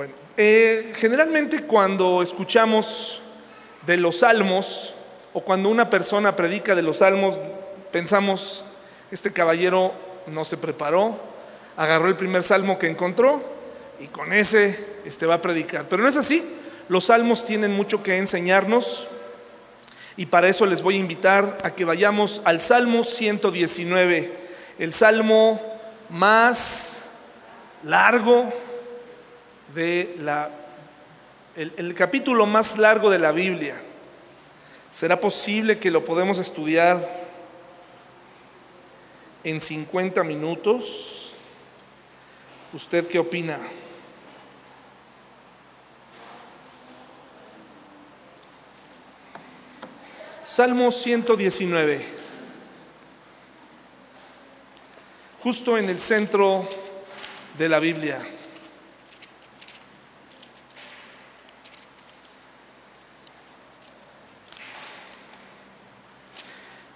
Bueno, eh, generalmente cuando escuchamos de los salmos o cuando una persona predica de los salmos, pensamos, este caballero no se preparó, agarró el primer salmo que encontró y con ese este, va a predicar. Pero no es así, los salmos tienen mucho que enseñarnos y para eso les voy a invitar a que vayamos al Salmo 119, el salmo más largo de la, el, capítulo más largo de la Biblia. ¿Será posible que lo podemos estudiar en 50 minutos? ¿Usted qué opina? Salmo 119, justo en el centro de la Biblia.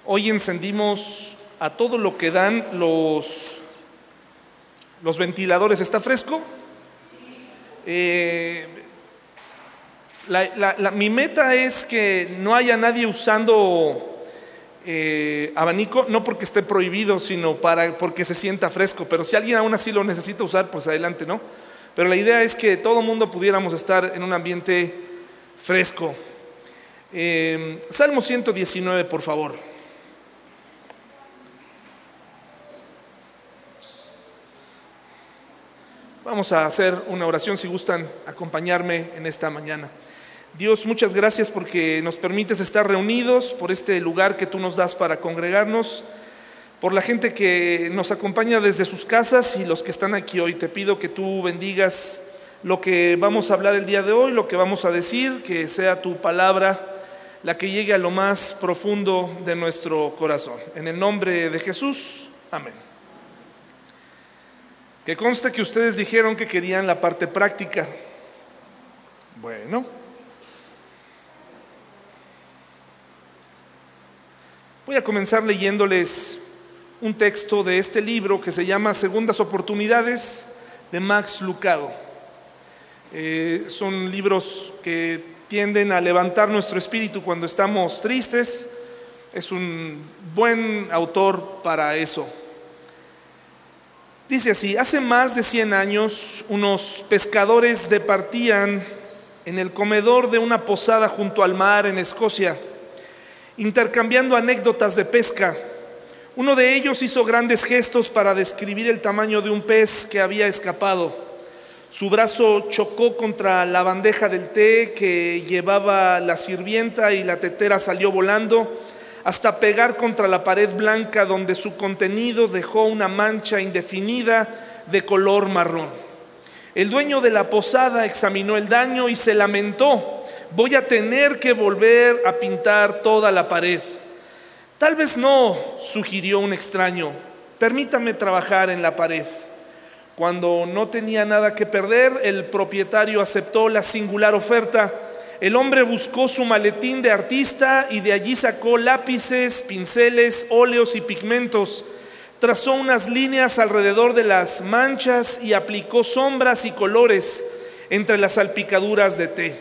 Hoy encendimos a todo lo que dan los, los ventiladores. ¿Está fresco? Eh, mi meta es que no haya nadie usando eh, abanico, no porque esté prohibido, sino para, porque se sienta fresco. Pero si alguien aún así lo necesita usar, pues adelante, ¿no? Pero la idea es que todo el mundo pudiéramos estar en un ambiente fresco. Eh, Salmo 119, por favor. Vamos a hacer una oración si gustan acompañarme en esta mañana. Dios, muchas gracias porque nos permites estar reunidos, por este lugar que tú nos das para congregarnos, por la gente que nos acompaña desde sus casas y los que están aquí hoy. Te pido que tú bendigas lo que vamos a hablar el día de hoy, lo que vamos a decir, que sea tu palabra la que llegue a lo más profundo de nuestro corazón. En el nombre de Jesús, amén. Que conste que ustedes dijeron que querían la parte práctica. Bueno. Voy a comenzar leyéndoles un texto de este libro que se llama Segundas Oportunidades de Max Lucado. Eh, son libros que tienden a levantar nuestro espíritu cuando estamos tristes. Es un buen autor para eso. Dice así, hace más de 100 años unos pescadores departían en el comedor de una posada junto al mar en Escocia, intercambiando anécdotas de pesca. Uno de ellos hizo grandes gestos para describir el tamaño de un pez que había escapado. Su brazo chocó contra la bandeja del té que llevaba la sirvienta y la tetera salió volando hasta pegar contra la pared blanca donde su contenido dejó una mancha indefinida de color marrón. El dueño de la posada examinó el daño y se lamentó, voy a tener que volver a pintar toda la pared. Tal vez no, sugirió un extraño, permítame trabajar en la pared. Cuando no tenía nada que perder, el propietario aceptó la singular oferta el hombre buscó su maletín de artista y de allí sacó lápices, pinceles, óleos y pigmentos. Trazó unas líneas alrededor de las manchas y aplicó sombras y colores entre las salpicaduras de té.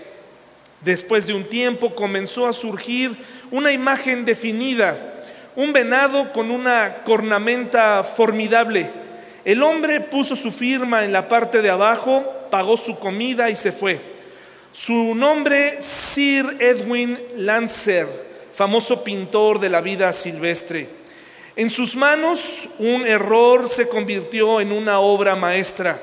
Después de un tiempo comenzó a surgir una imagen definida, un venado con una cornamenta formidable. El hombre puso su firma en la parte de abajo, pagó su comida y se fue. Su nombre, Sir Edwin Lancer, famoso pintor de la vida silvestre. En sus manos un error se convirtió en una obra maestra.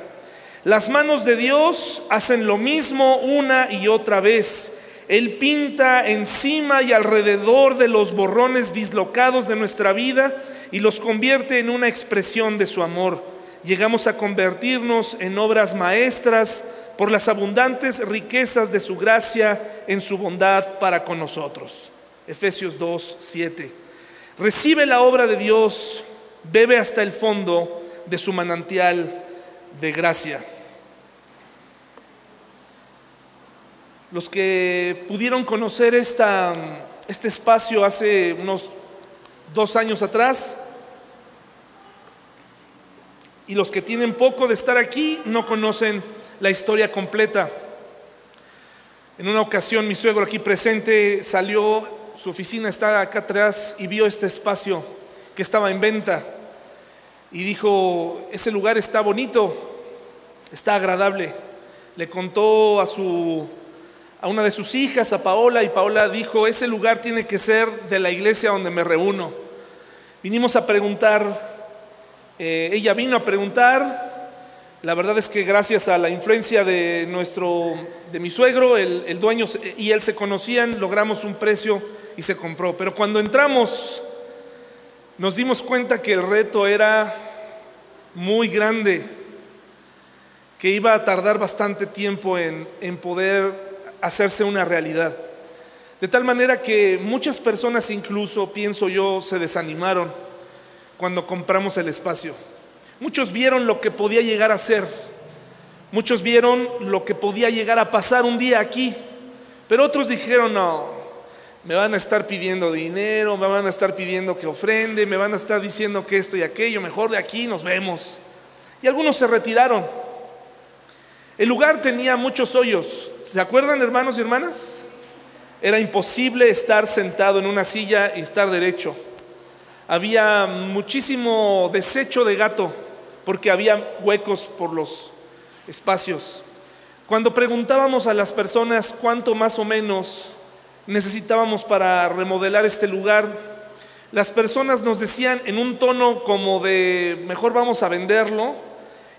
Las manos de Dios hacen lo mismo una y otra vez. Él pinta encima y alrededor de los borrones dislocados de nuestra vida y los convierte en una expresión de su amor. Llegamos a convertirnos en obras maestras por las abundantes riquezas de su gracia en su bondad para con nosotros. Efesios 2, 7. Recibe la obra de Dios, bebe hasta el fondo de su manantial de gracia. Los que pudieron conocer esta, este espacio hace unos dos años atrás, y los que tienen poco de estar aquí no conocen la historia completa. En una ocasión mi suegro aquí presente salió, su oficina está acá atrás y vio este espacio que estaba en venta y dijo, ese lugar está bonito, está agradable. Le contó a su a una de sus hijas, a Paola, y Paola dijo, ese lugar tiene que ser de la iglesia donde me reúno. Vinimos a preguntar, eh, ella vino a preguntar, la verdad es que gracias a la influencia de nuestro, de mi suegro, el, dueño y él se conocían, logramos un precio y se compró. Pero cuando entramos, nos dimos cuenta que el reto era muy grande, que iba a tardar bastante tiempo en, en poder hacerse una realidad. De tal manera que muchas personas incluso, pienso yo, se desanimaron cuando compramos el espacio. Muchos vieron lo que podía llegar a ser. Muchos vieron lo que podía llegar a pasar un día aquí. Pero otros dijeron, no, me van a estar pidiendo dinero, me van a estar pidiendo que ofrende, me van a estar diciendo que esto y aquello, mejor de aquí nos vemos. Y algunos se retiraron. El lugar tenía muchos hoyos. ¿Se acuerdan, hermanos y hermanas? Era imposible estar sentado en una silla y estar derecho. Había muchísimo desecho de gato porque había huecos por los espacios. Cuando preguntábamos a las personas cuánto más o menos necesitábamos para remodelar este lugar, las personas nos decían en un tono como de mejor vamos a venderlo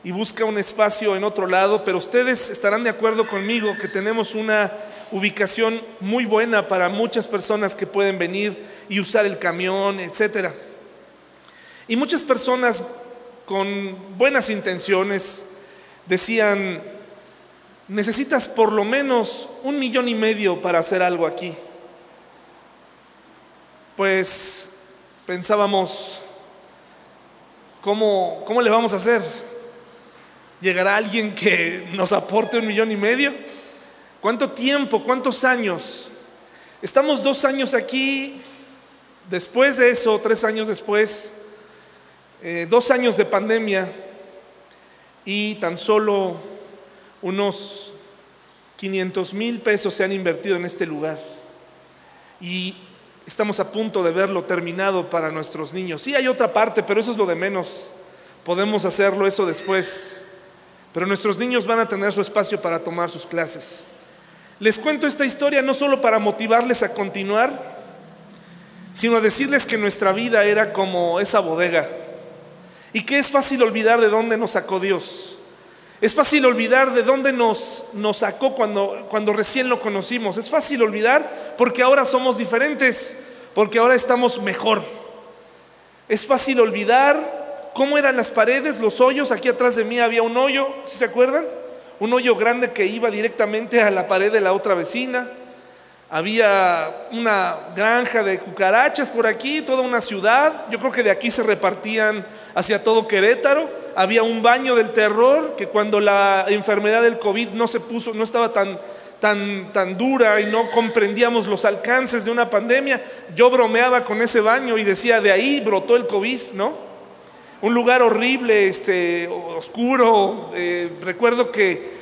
y busca un espacio en otro lado, pero ustedes estarán de acuerdo conmigo que tenemos una ubicación muy buena para muchas personas que pueden venir y usar el camión, etcétera. Y muchas personas con buenas intenciones decían, necesitas por lo menos un millón y medio para hacer algo aquí. Pues pensábamos, ¿cómo, cómo le vamos a hacer? ¿Llegará alguien que nos aporte un millón y medio? ¿Cuánto tiempo? ¿Cuántos años? Estamos dos años aquí, después de eso, tres años después, eh, dos años de pandemia y tan solo unos 500 mil pesos se han invertido en este lugar. Y estamos a punto de verlo terminado para nuestros niños. Sí, hay otra parte, pero eso es lo de menos. Podemos hacerlo eso después. Pero nuestros niños van a tener su espacio para tomar sus clases. Les cuento esta historia no solo para motivarles a continuar, sino a decirles que nuestra vida era como esa bodega y que es fácil olvidar de dónde nos sacó Dios. Es fácil olvidar de dónde nos, nos sacó cuando, cuando recién lo conocimos. Es fácil olvidar porque ahora somos diferentes, porque ahora estamos mejor. Es fácil olvidar cómo eran las paredes, los hoyos. Aquí atrás de mí había un hoyo, ¿sí se acuerdan? Un hoyo grande que iba directamente a la pared de la otra vecina. Había una granja de cucarachas por aquí, toda una ciudad. Yo creo que de aquí se repartían hacia todo Querétaro. Había un baño del terror que cuando la enfermedad del COVID no se puso, no estaba tan, tan, tan dura y no comprendíamos los alcances de una pandemia, yo bromeaba con ese baño y decía, de ahí brotó el COVID, ¿no? un lugar horrible, este, oscuro. Eh, recuerdo que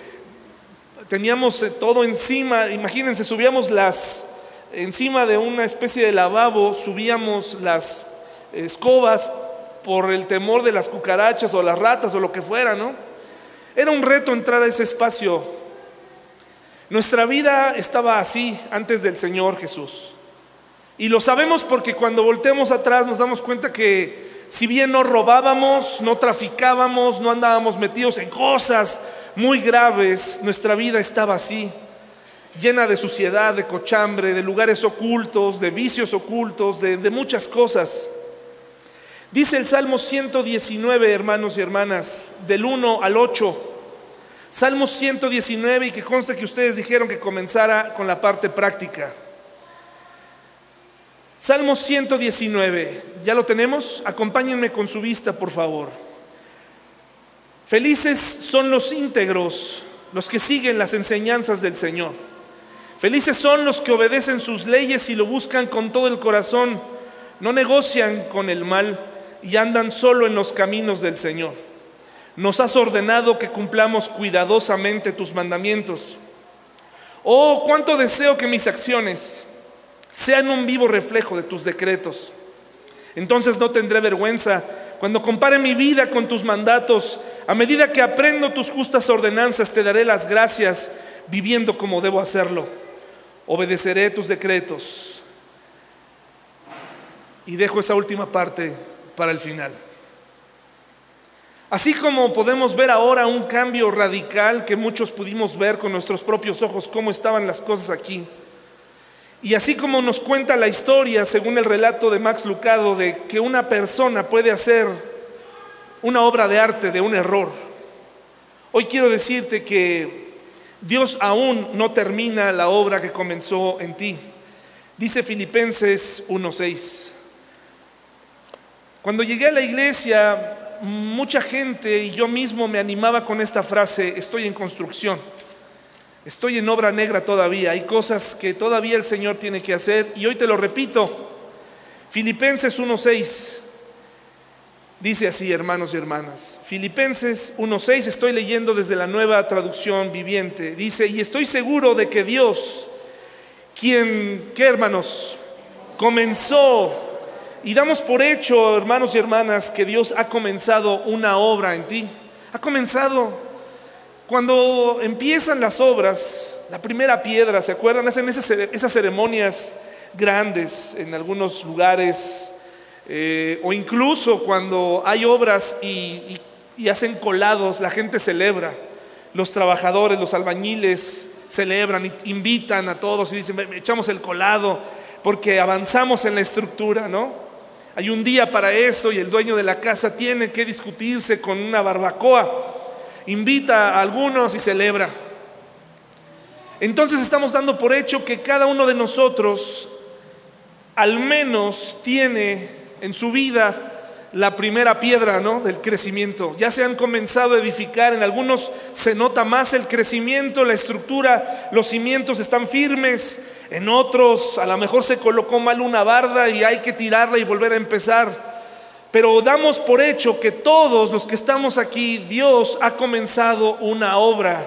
teníamos eh, todo encima, imagínense, subíamos las, encima de una especie de lavabo, subíamos las escobas por el temor de las cucarachas o las ratas o lo que fuera, ¿no? Era un reto entrar a ese espacio. Nuestra vida estaba así antes del Señor Jesús. Y lo sabemos porque cuando volteamos atrás nos damos cuenta que si bien no robábamos, no traficábamos, no andábamos metidos en cosas muy graves, nuestra vida estaba así, llena de suciedad, de cochambre, de lugares ocultos, de vicios ocultos, de, muchas cosas. Dice el Salmo 119, hermanos y hermanas, del 1 al 8. Salmo 119 y que consta que ustedes dijeron que comenzara con la parte práctica. Salmo 119, ¿ya lo tenemos? Acompáñenme con su vista, por favor. Felices son los íntegros, los que siguen las enseñanzas del Señor. Felices son los que obedecen sus leyes y lo buscan con todo el corazón, no negocian con el mal y andan solo en los caminos del Señor. Nos has ordenado que cumplamos cuidadosamente tus mandamientos. Oh, cuánto deseo que mis acciones sean un vivo reflejo de tus decretos. Entonces no tendré vergüenza cuando compare mi vida con tus mandatos. A medida que aprendo tus justas ordenanzas, te daré las gracias viviendo como debo hacerlo. Obedeceré tus decretos. Y dejo esa última parte para el final. Así como podemos ver ahora un cambio radical que muchos pudimos ver con nuestros propios ojos, cómo estaban las cosas aquí. Y así como nos cuenta la historia, según el relato de Max Lucado, de que una persona puede hacer una obra de arte de un error, hoy quiero decirte que Dios aún no termina la obra que comenzó en ti. Dice Filipenses 1.6. Cuando llegué a la iglesia, mucha gente y yo mismo me animaba con esta frase, estoy en construcción, estoy en obra negra todavía, hay cosas que todavía el Señor tiene que hacer y hoy te lo repito, Filipenses 1.6 dice así, hermanos y hermanas, Filipenses 1.6 estoy leyendo desde la nueva traducción viviente, dice, y estoy seguro de que Dios, quien, ¿qué hermanos? Comenzó y damos por hecho, hermanos y hermanas, que Dios ha comenzado una obra en ti. Ha comenzado. Cuando empiezan las obras, la primera piedra, ¿se acuerdan? Hacen esas, ceremonias grandes en algunos lugares. Eh, o incluso cuando hay obras y, y hacen colados, la gente celebra. Los trabajadores, los albañiles celebran, invitan a todos y dicen, echamos el colado porque avanzamos en la estructura, ¿no? Hay un día para eso y el dueño de la casa tiene que discutirse con una barbacoa. Invita a algunos y celebra. Entonces estamos dando por hecho que cada uno de nosotros al menos tiene en su vida la primera piedra ¿no? del crecimiento. Ya se han comenzado a edificar, en algunos se nota más el crecimiento, la estructura, los cimientos están firmes, en otros a lo mejor se colocó mal una barda y hay que tirarla y volver a empezar. Pero damos por hecho que todos los que estamos aquí, Dios ha comenzado una obra.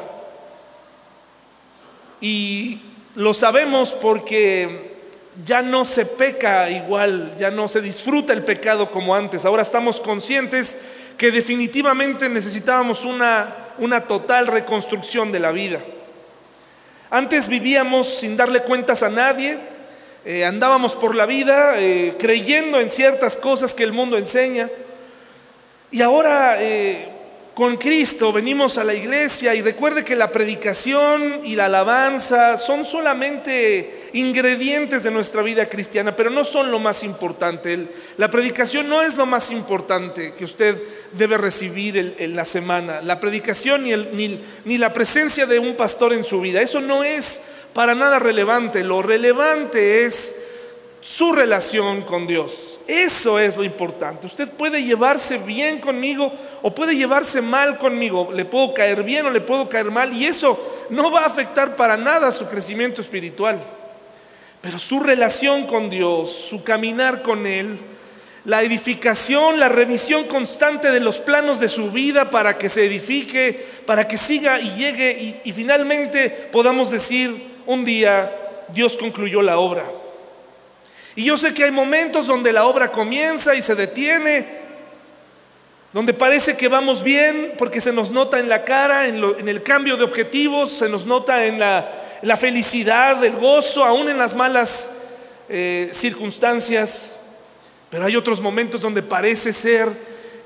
Y lo sabemos porque ya no se peca igual, ya no se disfruta el pecado como antes. Ahora estamos conscientes que definitivamente necesitábamos una, una total reconstrucción de la vida. Antes vivíamos sin darle cuentas a nadie, eh, andábamos por la vida eh, creyendo en ciertas cosas que el mundo enseña. Y ahora eh, con Cristo venimos a la iglesia y recuerde que la predicación y la alabanza son solamente ingredientes de nuestra vida cristiana, pero no son lo más importante. La predicación no es lo más importante que usted debe recibir en la semana. La predicación ni, ni, la presencia de un pastor en su vida, eso no es para nada relevante. Lo relevante es su relación con Dios. Eso es lo importante. Usted puede llevarse bien conmigo o puede llevarse mal conmigo. Le puedo caer bien o le puedo caer mal y eso no va a afectar para nada su crecimiento espiritual. Pero su relación con Dios, su caminar con Él, la edificación, la revisión constante de los planos de su vida para que se edifique, para que siga y llegue y, y finalmente podamos decir un día, Dios concluyó la obra. Y yo sé que hay momentos donde la obra comienza y se detiene, donde parece que vamos bien porque se nos nota en la cara, en, el cambio de objetivos, se nos nota en la, felicidad, el gozo, aún en las malas eh, circunstancias. Pero hay otros momentos donde parece ser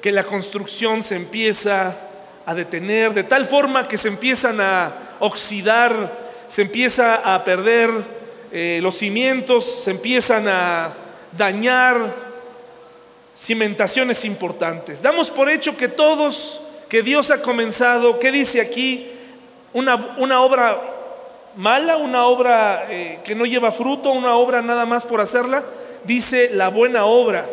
que la construcción se empieza a detener, de tal forma que se empiezan a oxidar, se empieza a perder eh, los cimientos se empiezan a dañar, cimentaciones importantes. Damos por hecho que todos, que Dios ha comenzado, ¿qué dice aquí? Una, una obra mala, una obra eh, que no lleva fruto, una obra nada más por hacerla, dice la buena obra.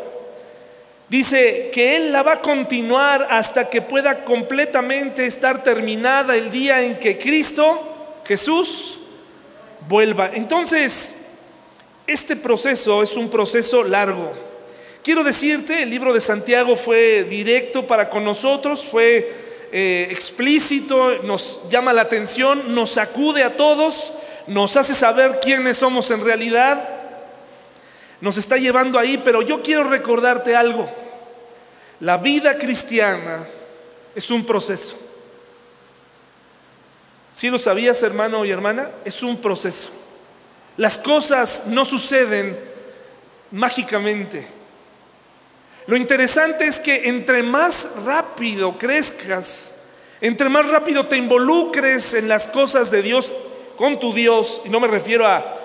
Dice que Él la va a continuar hasta que pueda completamente estar terminada el día en que Cristo, Jesús, vuelva. Entonces, este proceso es un proceso largo. Quiero decirte, el libro de Santiago fue directo para con nosotros, fue eh, explícito, nos llama la atención, nos sacude a todos, nos hace saber quiénes somos en realidad, nos está llevando ahí, pero yo quiero recordarte algo. La vida cristiana es un proceso. Si lo sabías, hermano y hermana? Es un proceso. Las cosas no suceden mágicamente. Lo interesante es que entre más rápido crezcas, entre más rápido te involucres en las cosas de Dios, con tu Dios, y no me refiero a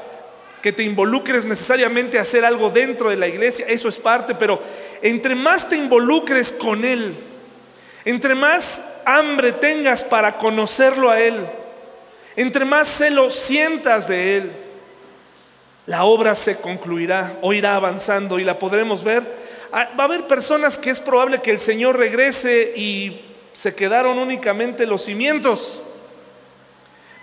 que te involucres necesariamente a hacer algo dentro de la iglesia, eso es parte, pero entre más te involucres con Él, entre más hambre tengas para conocerlo a Él, entre más celo sientas de Él, la obra se concluirá o irá avanzando y la podremos ver. Ah, va a haber personas que es probable que el Señor regrese y se quedaron únicamente los cimientos.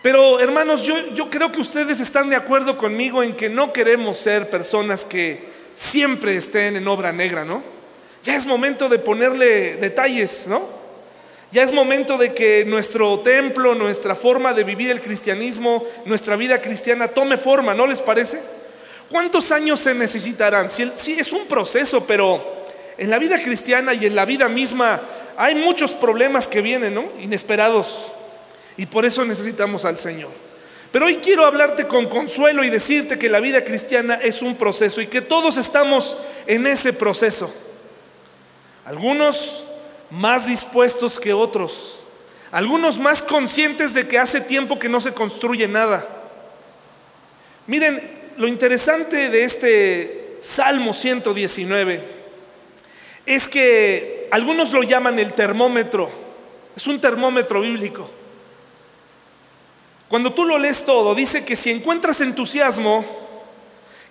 Pero hermanos, yo, yo creo que ustedes están de acuerdo conmigo en que no queremos ser personas que siempre estén en obra negra, ¿no? Ya es momento de ponerle detalles, ¿no? Ya es momento de que nuestro templo, nuestra forma de vivir el cristianismo, nuestra vida cristiana tome forma, ¿no les parece? ¿Cuántos años se necesitarán? Sí, es un proceso, pero en la vida cristiana y en la vida misma hay muchos problemas que vienen, ¿no? Inesperados. Y por eso necesitamos al Señor. Pero hoy quiero hablarte con consuelo y decirte que la vida cristiana es un proceso y que todos estamos en ese proceso. Algunos más dispuestos que otros. Algunos más conscientes de que hace tiempo que no se construye nada. Miren, lo interesante de este Salmo 119 es que algunos lo llaman el termómetro. Es un termómetro bíblico. Cuando tú lo lees todo, dice que si encuentras entusiasmo,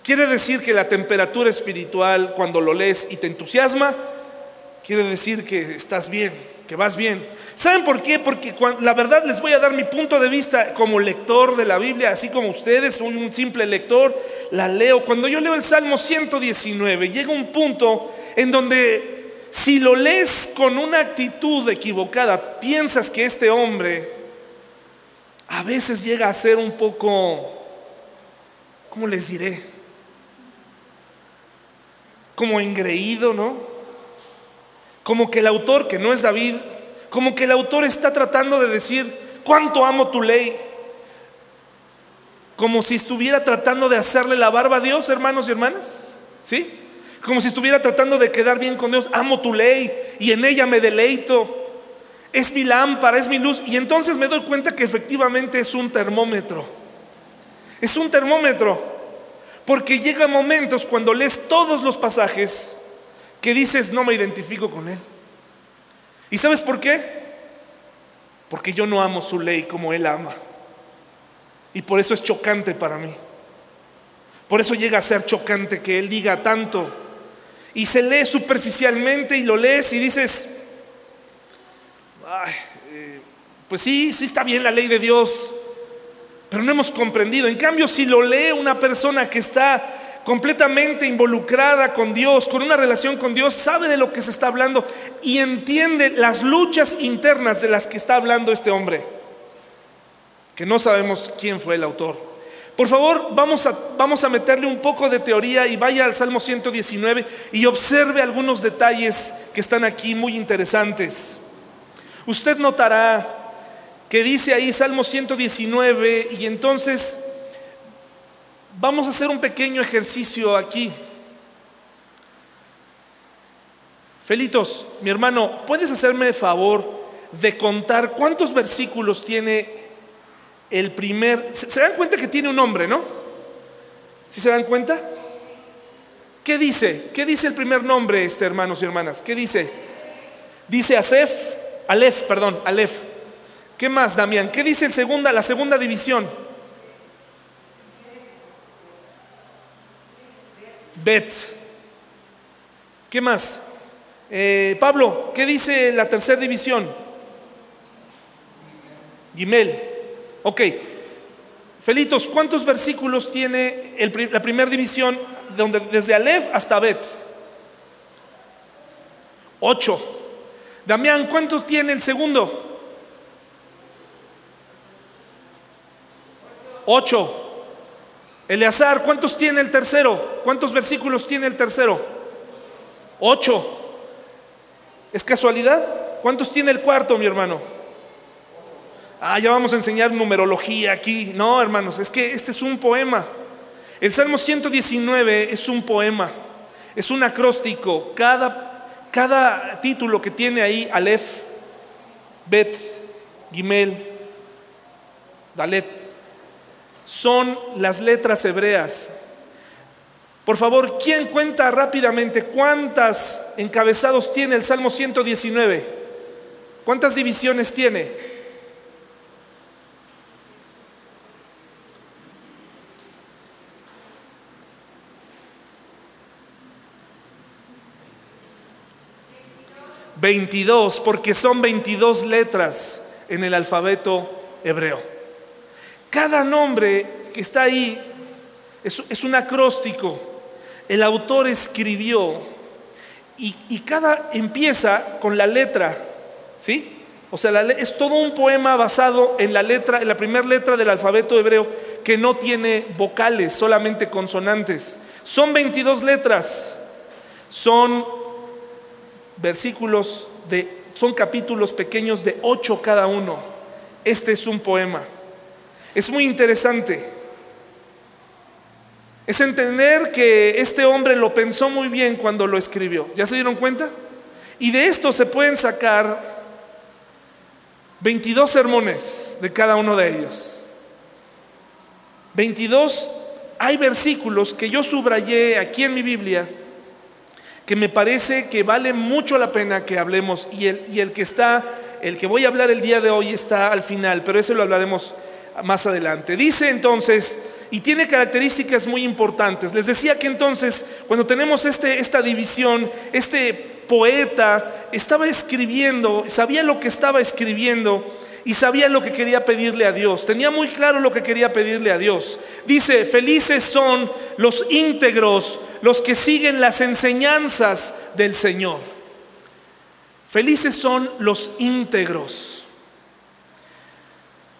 quiere decir que la temperatura espiritual, cuando lo lees y te entusiasma, quiere decir que estás bien, que vas bien. ¿Saben por qué? Porque la verdad les voy a dar mi punto de vista como lector de la Biblia, así como ustedes, un simple lector, la leo. Cuando yo leo el Salmo 119, llega un punto en donde si lo lees con una actitud equivocada, piensas que este hombre a veces llega a ser un poco, ¿cómo les diré? Como engreído, ¿no? Como que el autor, que no es David, como que el autor está tratando de decir, ¿cuánto amo tu ley? Como si estuviera tratando de hacerle la barba a Dios, hermanos y hermanas. ¿Sí? Como si estuviera tratando de quedar bien con Dios. Amo tu ley y en ella me deleito es mi lámpara, es mi luz. Y entonces me doy cuenta que efectivamente es un termómetro. Es un termómetro. Porque llega momentos cuando lees todos los pasajes que dices, no me identifico con él. ¿Y sabes por qué? Porque yo no amo su ley como él ama. Y por eso es chocante para mí. Por eso llega a ser chocante que él diga tanto. Y se lee superficialmente y lo lees y dices, eh, pues sí, sí está bien la ley de Dios, pero no hemos comprendido. En cambio, si lo lee una persona que está completamente involucrada con Dios, con una relación con Dios, sabe de lo que se está hablando y entiende las luchas internas de las que está hablando este hombre, que no sabemos quién fue el autor. Por favor, vamos a, vamos a meterle un poco de teoría y vaya al Salmo 119 y observe algunos detalles que están aquí muy interesantes. Usted notará que dice ahí Salmo 119 y entonces vamos a hacer un pequeño ejercicio aquí. Felitos, mi hermano, ¿puedes hacerme el favor de contar cuántos versículos tiene el primer... ¿Se, dan cuenta que tiene un nombre, no? ¿Sí se dan cuenta? ¿Qué dice? ¿Qué dice el primer nombre, este, hermanos y hermanas? ¿Qué dice? Dice Asef, Aleph, perdón, Aleph. ¿Qué más, Damián? ¿Qué dice el segunda, la segunda división? Bet. ¿Qué más? Eh, Pablo, ¿qué dice la tercera división? Gimel. Ok. Felitos, ¿cuántos versículos tiene la primera división desde Aleph hasta Bet? Ocho. Damián, ¿cuántos tiene el segundo? Ocho. Eleazar, ¿cuántos tiene el tercero? ¿Cuántos versículos tiene el tercero? Ocho. ¿Es casualidad? ¿Cuántos tiene el cuarto, mi hermano? Ah, ya vamos a enseñar numerología aquí. No, hermanos, es que este es un poema. El Salmo 119 es un poema, es un acróstico. Cada, cada título que tiene ahí, Aleph, Bet, Gimel, Dalet, son las letras hebreas. Por favor, ¿quién cuenta rápidamente cuántas encabezados tiene el Salmo 119? ¿Cuántas divisiones tiene? 22, porque son 22 letras en el alfabeto hebreo. Cada nombre que está ahí es, un acróstico. El autor escribió y, cada empieza con la letra, ¿sí? O sea, es todo un poema basado en la letra, en la primera letra del alfabeto hebreo que no tiene vocales, solamente consonantes. Son 22 letras. Son versículos de, son capítulos pequeños de ocho cada uno. Este es un poema. Es muy interesante. Es entender que este hombre lo pensó muy bien cuando lo escribió. ¿Ya se dieron cuenta? Y de esto se pueden sacar 22 sermones de cada uno de ellos. 22, hay versículos que yo subrayé aquí en mi Biblia que me parece que vale mucho la pena que hablemos y el, que está, el que voy a hablar el día de hoy está al final, pero ese lo hablaremos más adelante. Dice entonces, y tiene características muy importantes. Les decía que entonces, cuando tenemos este, esta división, este poeta estaba escribiendo, sabía lo que estaba escribiendo y sabía lo que quería pedirle a Dios. Tenía muy claro lo que quería pedirle a Dios. Dice, felices son los íntegros, los que siguen las enseñanzas del Señor. Felices son los íntegros.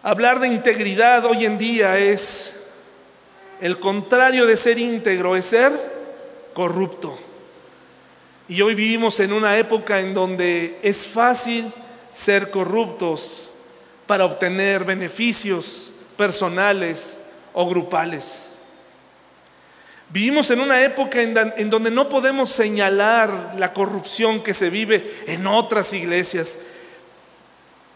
Hablar de integridad hoy en día es el contrario de ser íntegro, es ser corrupto. Y hoy vivimos en una época en donde es fácil ser corruptos para obtener beneficios personales o grupales. Vivimos en una época en, donde no podemos señalar la corrupción que se vive en otras iglesias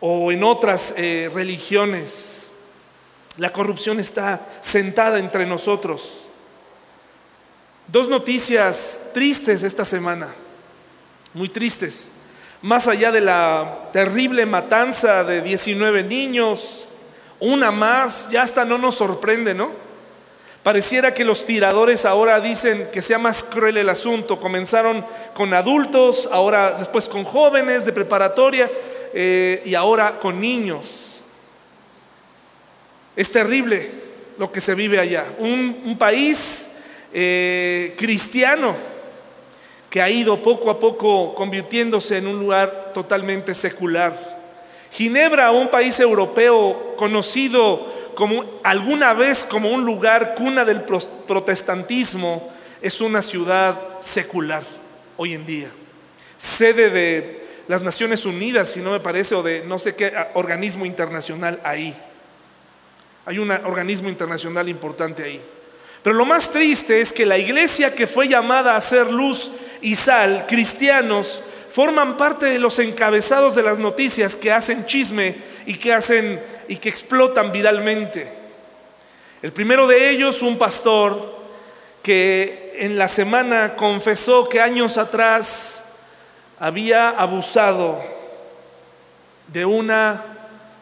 o en otras eh, religiones. La corrupción está sentada entre nosotros. Dos noticias tristes esta semana, muy tristes más allá de la terrible matanza de 19 niños, una más, ya hasta no nos sorprende, ¿no? Pareciera que los tiradores ahora dicen que sea más cruel el asunto. Comenzaron con adultos, ahora después con jóvenes de preparatoria eh, y ahora con niños. Es terrible lo que se vive allá. Un, país eh, cristiano que ha ido poco a poco convirtiéndose en un lugar totalmente secular. Ginebra, un país europeo conocido como alguna vez como un lugar cuna del protestantismo, es una ciudad secular hoy en día, sede de las Naciones Unidas, si no me parece, o de no sé qué organismo internacional ahí. Hay un organismo internacional importante ahí. Pero lo más triste es que la iglesia que fue llamada a ser luz y sal, cristianos, forman parte de los encabezados de las noticias que hacen chisme y que hacen y que explotan viralmente. El primero de ellos, un pastor que en la semana confesó que años atrás había abusado de una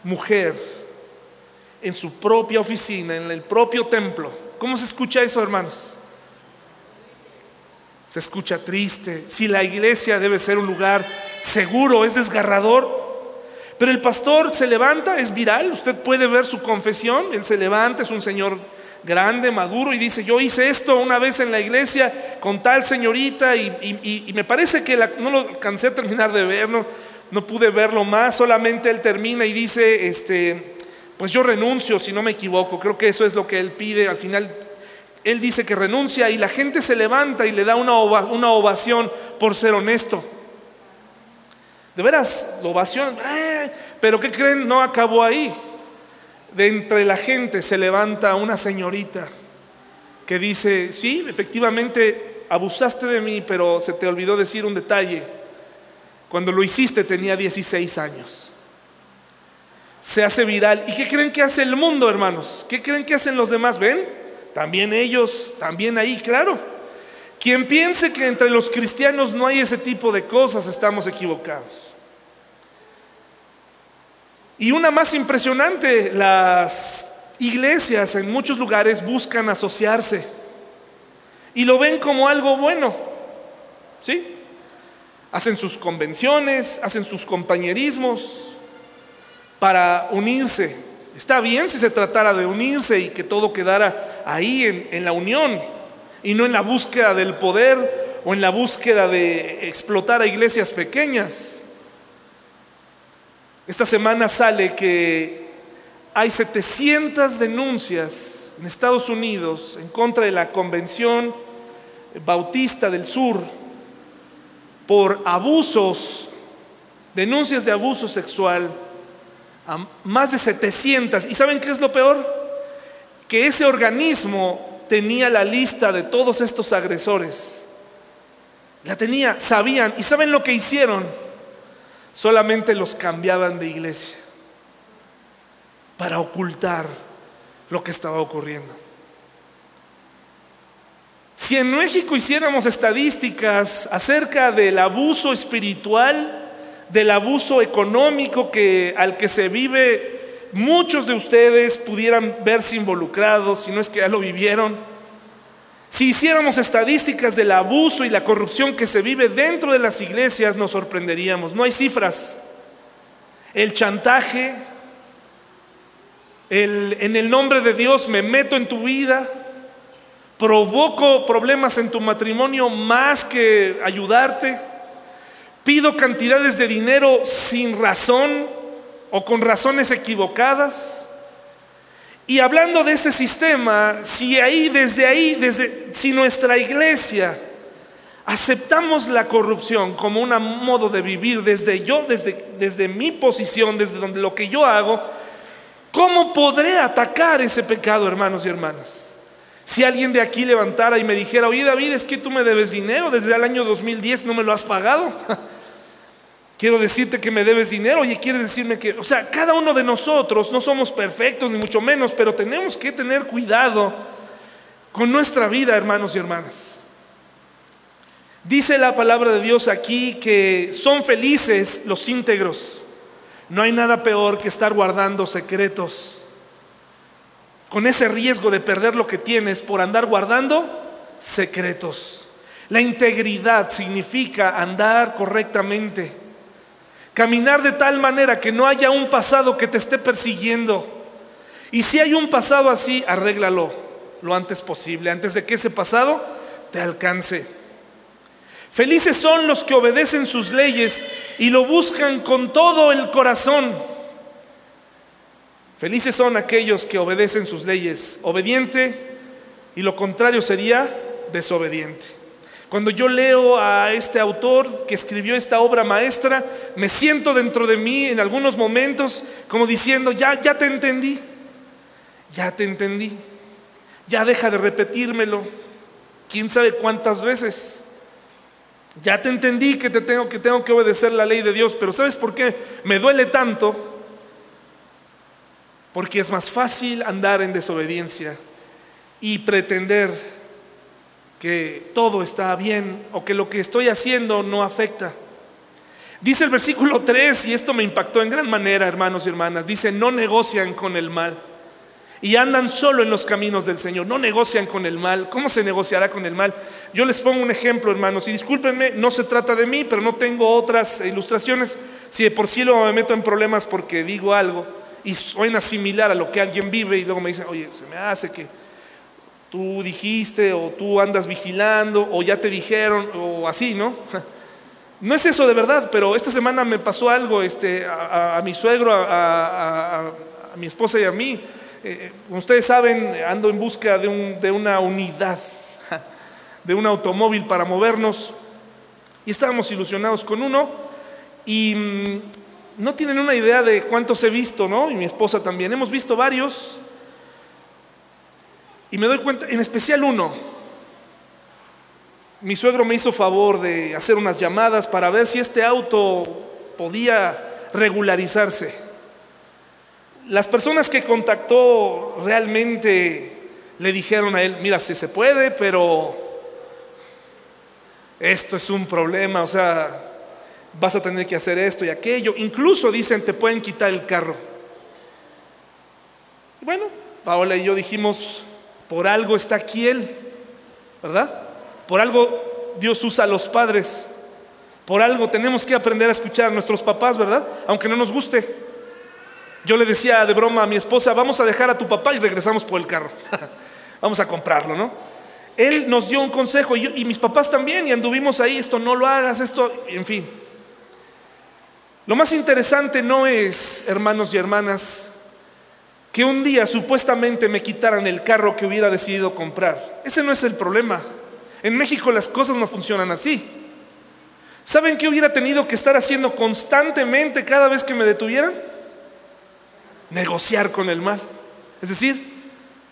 mujer en su propia oficina, en el propio templo. ¿Cómo se escucha eso, hermanos? se escucha triste, si la iglesia debe ser un lugar seguro, es desgarrador. Pero el pastor se levanta, es viral, usted puede ver su confesión, él se levanta, es un señor grande, maduro, y dice, yo hice esto una vez en la iglesia con tal señorita, y, me parece que no lo alcancé a terminar de ver, no, pude verlo más, solamente él termina y dice, este, pues yo renuncio si no me equivoco, creo que eso es lo que él pide, al final él dice que renuncia y la gente se levanta y le da una, ovación por ser honesto. De veras, la ovación, eh, pero ¿qué creen? No acabó ahí. De entre la gente se levanta una señorita que dice, sí, efectivamente abusaste de mí, pero se te olvidó decir un detalle. Cuando lo hiciste tenía 16 años. Se hace viral. ¿Y qué creen que hace el mundo, hermanos? ¿Qué creen que hacen los demás? ¿Ven? También ellos, también ahí, claro. Quien piense que entre los cristianos no hay ese tipo de cosas, estamos equivocados. Y una más impresionante, las iglesias en muchos lugares buscan asociarse y lo ven como algo bueno. ¿Sí? Hacen sus convenciones, hacen sus compañerismos para unirse. Está bien si se tratara de unirse y que todo quedara ahí en, en la unión y no en la búsqueda del poder o en la búsqueda de explotar a iglesias pequeñas. Esta semana sale que hay 700 denuncias en Estados Unidos en contra de la Convención Bautista del Sur por abusos, denuncias de abuso sexual, a más de 700. ¿Y saben qué es lo peor? Que ese organismo tenía la lista de todos estos agresores. La tenía, sabían. ¿Y saben lo que hicieron? Solamente los cambiaban de iglesia para ocultar lo que estaba ocurriendo. Si en México hiciéramos estadísticas acerca del abuso espiritual, del abuso económico que, al que se vive, muchos de ustedes pudieran verse involucrados, si no es que ya lo vivieron. Si hiciéramos estadísticas del abuso y la corrupción que se vive dentro de las iglesias, nos sorprenderíamos. No hay cifras. El chantaje, en el nombre de Dios me meto en tu vida, provoco problemas en tu matrimonio más que ayudarte, pido cantidades de dinero sin razón o con razones equivocadas. Y hablando de ese sistema, si ahí, desde ahí, desde, si nuestra iglesia aceptamos la corrupción como un modo de vivir desde yo, desde, desde mi posición, desde donde lo que yo hago, ¿Cómo podré atacar ese pecado, hermanos y hermanas? Si alguien de aquí levantara y me dijera, oye David, es que tú me debes dinero, desde el año 2010 no me lo has pagado. Quiero decirte que me debes dinero, oye, quieres decirme que, o sea, cada uno de nosotros no somos perfectos, ni mucho menos, pero tenemos que tener cuidado con nuestra vida, hermanos y hermanas. Dice la palabra de Dios aquí que son felices los íntegros. No hay nada peor que estar guardando secretos con ese riesgo de perder lo que tienes por andar guardando secretos. La integridad significa andar correctamente, caminar de tal manera que no haya un pasado que te esté persiguiendo. Y si hay un pasado así, arréglalo lo antes posible, antes de que ese pasado te alcance. Felices son los que obedecen sus leyes y lo buscan con todo el corazón. Felices son aquellos que obedecen sus leyes. Obediente y lo contrario sería desobediente. Cuando yo leo a este autor que escribió esta obra maestra, me siento dentro de mí en algunos momentos como diciendo, ya, ya te entendí, ya te entendí, ya deja de repetírmelo, quién sabe cuántas veces. Ya te entendí que, te tengo, que tengo que obedecer la ley de Dios, pero ¿sabes por qué me duele tanto? Porque es más fácil andar en desobediencia y pretender que todo está bien o que lo que estoy haciendo no afecta. Dice el versículo 3, y esto me impactó en gran manera, hermanos y hermanas, dice, no negocian con el mal y andan solo en los caminos del Señor, no negocian con el mal. ¿Cómo se negociará con el mal? Yo les pongo un ejemplo, hermanos, y discúlpenme, no se trata de mí, pero no tengo otras ilustraciones. Si de por sí lo me meto en problemas porque digo algo y suena similar a lo que alguien vive y luego me dice, oye, se me hace que tú dijiste o tú andas vigilando o ya te dijeron o así, ¿no? No es eso de verdad, pero esta semana me pasó algo este, a, mi suegro, a, a mi esposa y a mí. Eh, como ustedes saben, ando en busca de, de una unidad, de un automóvil para movernos. Y estábamos ilusionados con uno. Y mm, no tienen una idea de cuántos he visto, ¿no? Y mi esposa también. Hemos visto varios. Y me doy cuenta, en especial uno. Mi suegro me hizo favor de hacer unas llamadas para ver si este auto podía regularizarse. Las personas que contactó realmente le dijeron a él, mira, si se puede, pero esto es un problema, o sea, vas a tener que hacer esto y aquello. Incluso dicen, te pueden quitar el carro. bueno, Paola y yo dijimos, por algo está aquí él, ¿verdad? Por algo Dios usa a los padres. Por algo tenemos que aprender a escuchar a nuestros papás, ¿verdad? Aunque no nos guste. Yo le decía de broma a mi esposa, vamos a dejar a tu papá y regresamos por el carro. vamos a comprarlo, ¿no? Él nos dio un consejo y, y mis papás también y anduvimos ahí, esto no lo hagas, esto, en fin. Lo más interesante no es, hermanos y hermanas, que un día supuestamente me quitaran el carro que hubiera decidido comprar. Ese no es el problema. En México las cosas no funcionan así. ¿Saben qué hubiera tenido que estar haciendo constantemente cada vez que me detuvieran? Negociar con el mal. Es decir,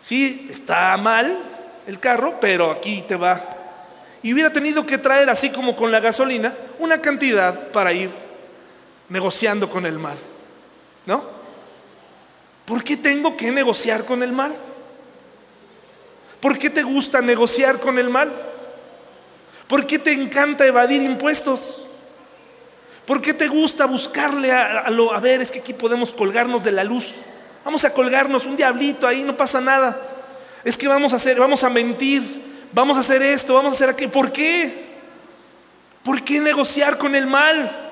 sí, está mal el carro, pero aquí te va. Y hubiera tenido que traer, así como con la gasolina, una cantidad para ir negociando con el mal. ¿No? ¿Por qué tengo que negociar con el mal? ¿Por qué te gusta negociar con el mal? ¿Por qué te encanta evadir impuestos? ¿Por qué te gusta buscarle a, lo, a ver, es que aquí podemos colgarnos de la luz? Vamos a colgarnos un diablito ahí, no pasa nada. Es que vamos a hacer, vamos a mentir, vamos a hacer esto, vamos a hacer aquello. ¿Por qué? ¿Por qué negociar con el mal?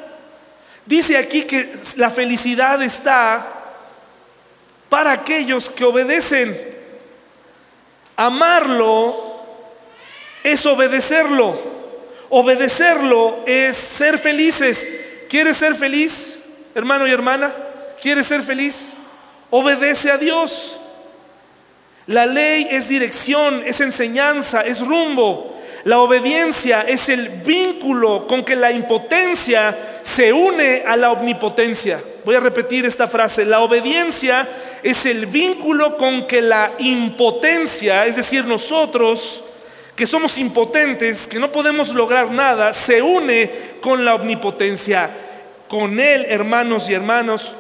Dice aquí que la felicidad está para aquellos que obedecen. Amarlo es obedecerlo. Obedecerlo es ser felices. ¿Quieres ser feliz, hermano y hermana? ¿Quieres ser feliz? Obedece a Dios. La ley es dirección, es enseñanza, es rumbo. La obediencia es el vínculo con que la impotencia se une a la omnipotencia. Voy a repetir esta frase. La obediencia es el vínculo con que la impotencia, es decir, nosotros, que somos impotentes, que no podemos lograr nada, se une con la omnipotencia. Con Él, hermanos y hermanos,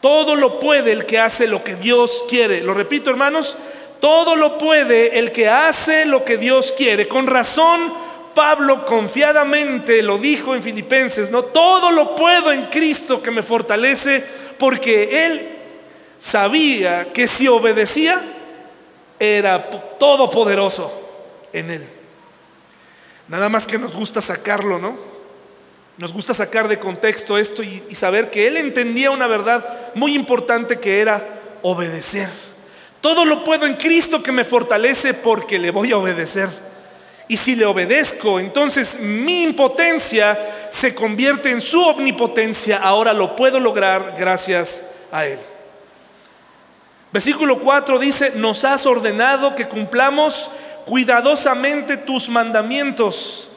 todo lo puede el que hace lo que Dios quiere. Lo repito, hermanos, todo lo puede el que hace lo que Dios quiere. Con razón, Pablo confiadamente lo dijo en Filipenses, no, todo lo puedo en Cristo que me fortalece, porque Él sabía que si obedecía, era todopoderoso en Él. Nada más que nos gusta sacarlo, ¿no? Nos gusta sacar de contexto esto y, saber que Él entendía una verdad muy importante que era obedecer. Todo lo puedo en Cristo que me fortalece porque le voy a obedecer. Y si le obedezco, entonces mi impotencia se convierte en su omnipotencia. Ahora lo puedo lograr gracias a Él. Versículo 4 dice, nos has ordenado que cumplamos cuidadosamente tus mandamientos.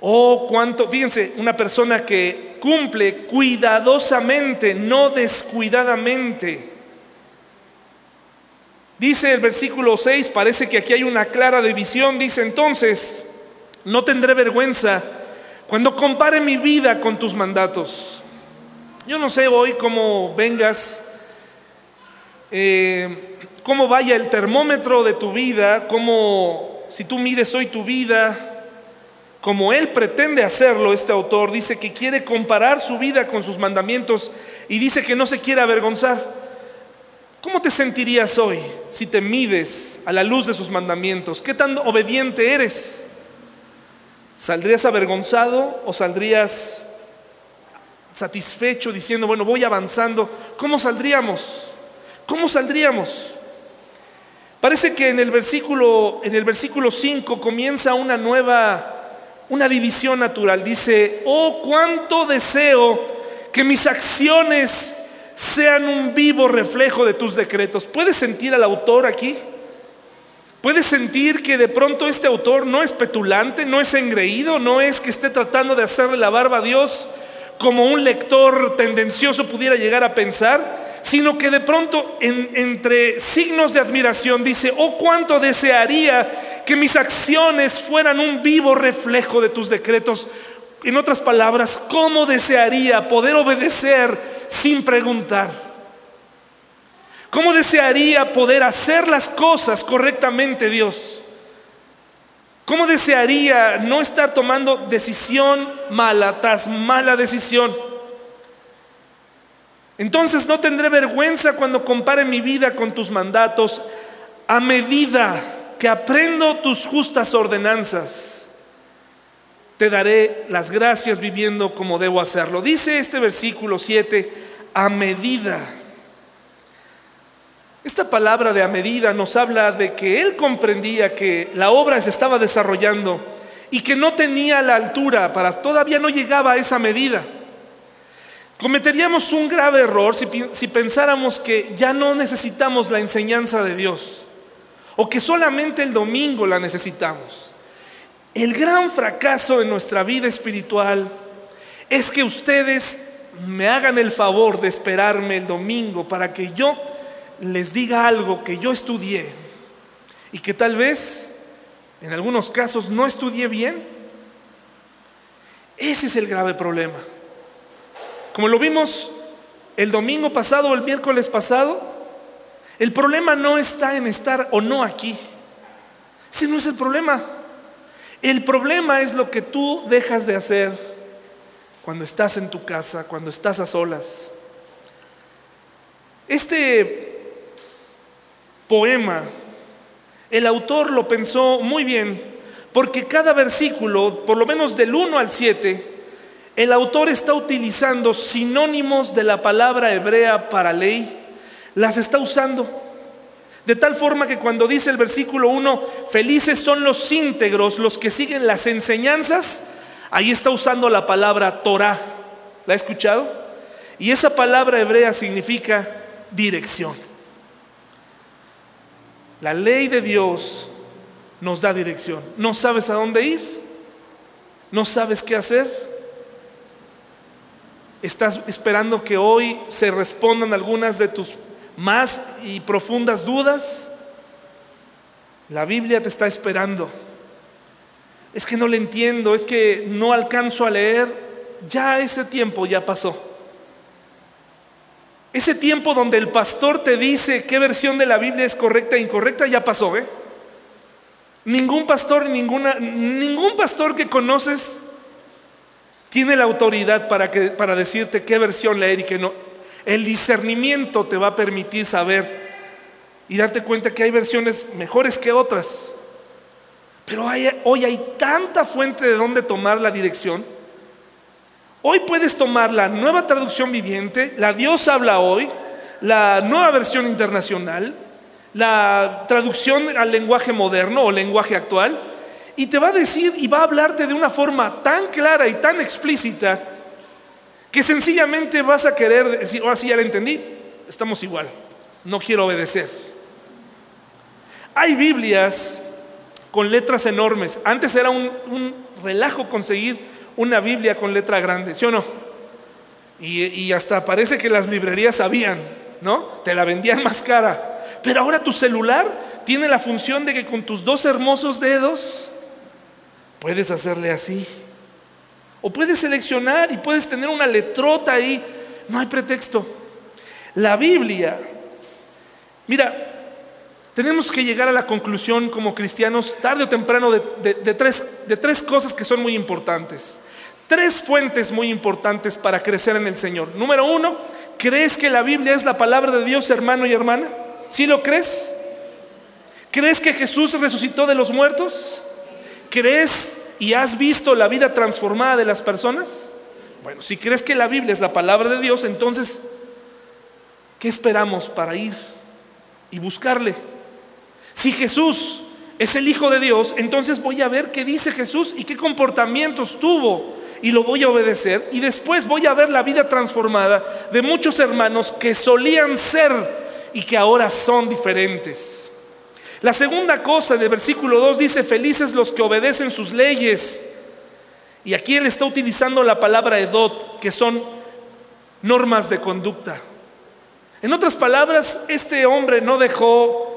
Oh, cuánto, fíjense, una persona que cumple cuidadosamente, no descuidadamente. Dice el versículo 6, parece que aquí hay una clara división, dice entonces, no tendré vergüenza cuando compare mi vida con tus mandatos. Yo no sé hoy cómo vengas eh, cómo vaya el termómetro de tu vida, cómo si tú mides hoy tu vida, como él pretende hacerlo, este autor dice que quiere comparar su vida con sus mandamientos y dice que no se quiere avergonzar. ¿Cómo te sentirías hoy si te mides a la luz de sus mandamientos? ¿Qué tan obediente eres? ¿Saldrías avergonzado o saldrías satisfecho diciendo, bueno, voy avanzando? ¿Cómo saldríamos? ¿Cómo saldríamos? Parece que en el versículo en el versículo 5 comienza una nueva una división natural. Dice, "Oh, cuánto deseo que mis acciones sean un vivo reflejo de tus decretos. ¿Puedes sentir al autor aquí? ¿Puedes sentir que de pronto este autor no es petulante, no es engreído, no es que esté tratando de hacerle la barba a Dios como un lector tendencioso pudiera llegar a pensar? sino que de pronto entre signos de admiración dice, oh cuánto desearía que mis acciones fueran un vivo reflejo de tus decretos. En otras palabras, ¿cómo desearía poder obedecer sin preguntar? ¿Cómo desearía poder hacer las cosas correctamente, Dios? ¿Cómo desearía no estar tomando decisión mala tras mala decisión? Entonces no tendré vergüenza cuando compare mi vida con tus mandatos a medida que aprendo tus justas ordenanzas. Te daré las gracias viviendo como debo hacerlo. Dice este versículo 7, a medida. Esta palabra de a medida nos habla de que él comprendía que la obra se estaba desarrollando y que no tenía la altura para, todavía no llegaba a esa medida. Cometeríamos un grave error si, pensáramos que ya no necesitamos la enseñanza de Dios o que solamente el domingo la necesitamos. El gran fracaso de nuestra vida espiritual es que ustedes me hagan el favor de esperarme el domingo para que yo les diga algo que yo estudié y que tal vez en algunos casos no estudié bien. Ese es el grave problema. Como lo vimos el domingo pasado o el miércoles pasado, el problema no está en estar o no aquí. Ese no es el problema. El problema es lo que tú dejas de hacer cuando estás en tu casa, cuando estás a solas. Este poema, el autor lo pensó muy bien, porque cada versículo, por lo menos del 1 al 7, el autor está utilizando sinónimos de la palabra hebrea para ley, las está usando. De tal forma que cuando dice el versículo 1, felices son los íntegros, los que siguen las enseñanzas, ahí está usando la palabra Torah. ¿La ha escuchado? Y esa palabra hebrea significa dirección. La ley de Dios nos da dirección. No sabes a dónde ir, no sabes qué hacer, ¿Estás esperando que hoy se respondan algunas de tus más y profundas dudas? La Biblia te está esperando. Es que no le entiendo, es que no alcanzo a leer. Ya ese tiempo ya pasó. Ese tiempo donde el pastor te dice qué versión de la Biblia es correcta e incorrecta ya pasó, ¿eh? Ningún pastor, ninguna, ningún pastor que conoces tiene la autoridad para, que, para decirte qué versión leer y qué no. El discernimiento te va a permitir saber y darte cuenta que hay versiones mejores que otras. Pero hoy hay tanta fuente de donde tomar la dirección. Hoy puedes tomar la nueva traducción viviente, la Dios habla hoy, la nueva versión internacional, la traducción al lenguaje moderno o lenguaje actual, y te va a decir y va a hablarte de una forma tan clara y tan explícita que sencillamente vas a querer decir, ahora sí ya la entendí, estamos igual, no quiero obedecer. Hay Biblias con letras enormes. Antes era un, relajo conseguir una Biblia con letra grande, ¿sí o no? Y, hasta parece que las librerías sabían, ¿no? Te la vendían más cara. Pero ahora tu celular tiene la función de que con tus dos hermosos dedos Puedes hacerle así. O puedes seleccionar y puedes tener una letrota ahí. No hay pretexto. La Biblia, mira, tenemos que llegar a la conclusión como cristianos tarde o temprano de, tres, de tres cosas que son muy importantes. Tres fuentes muy importantes para crecer en el Señor. Número uno, ¿crees que la Biblia es la palabra de Dios, hermano y hermana? ¿Sí lo crees? ¿Crees que Jesús resucitó de los muertos? ¿Crees y has visto la vida transformada de las personas? Bueno, si crees que la Biblia es la palabra de Dios, entonces, ¿qué esperamos para ir y buscarle? Si Jesús es el Hijo de Dios, entonces voy a ver qué dice Jesús y qué comportamientos tuvo y lo voy a obedecer y después voy a ver la vida transformada de muchos hermanos que solían ser y que ahora son diferentes. La segunda cosa del versículo 2 dice, felices los que obedecen sus leyes. Y aquí él está utilizando la palabra edot, que son normas de conducta. En otras palabras, este hombre no dejó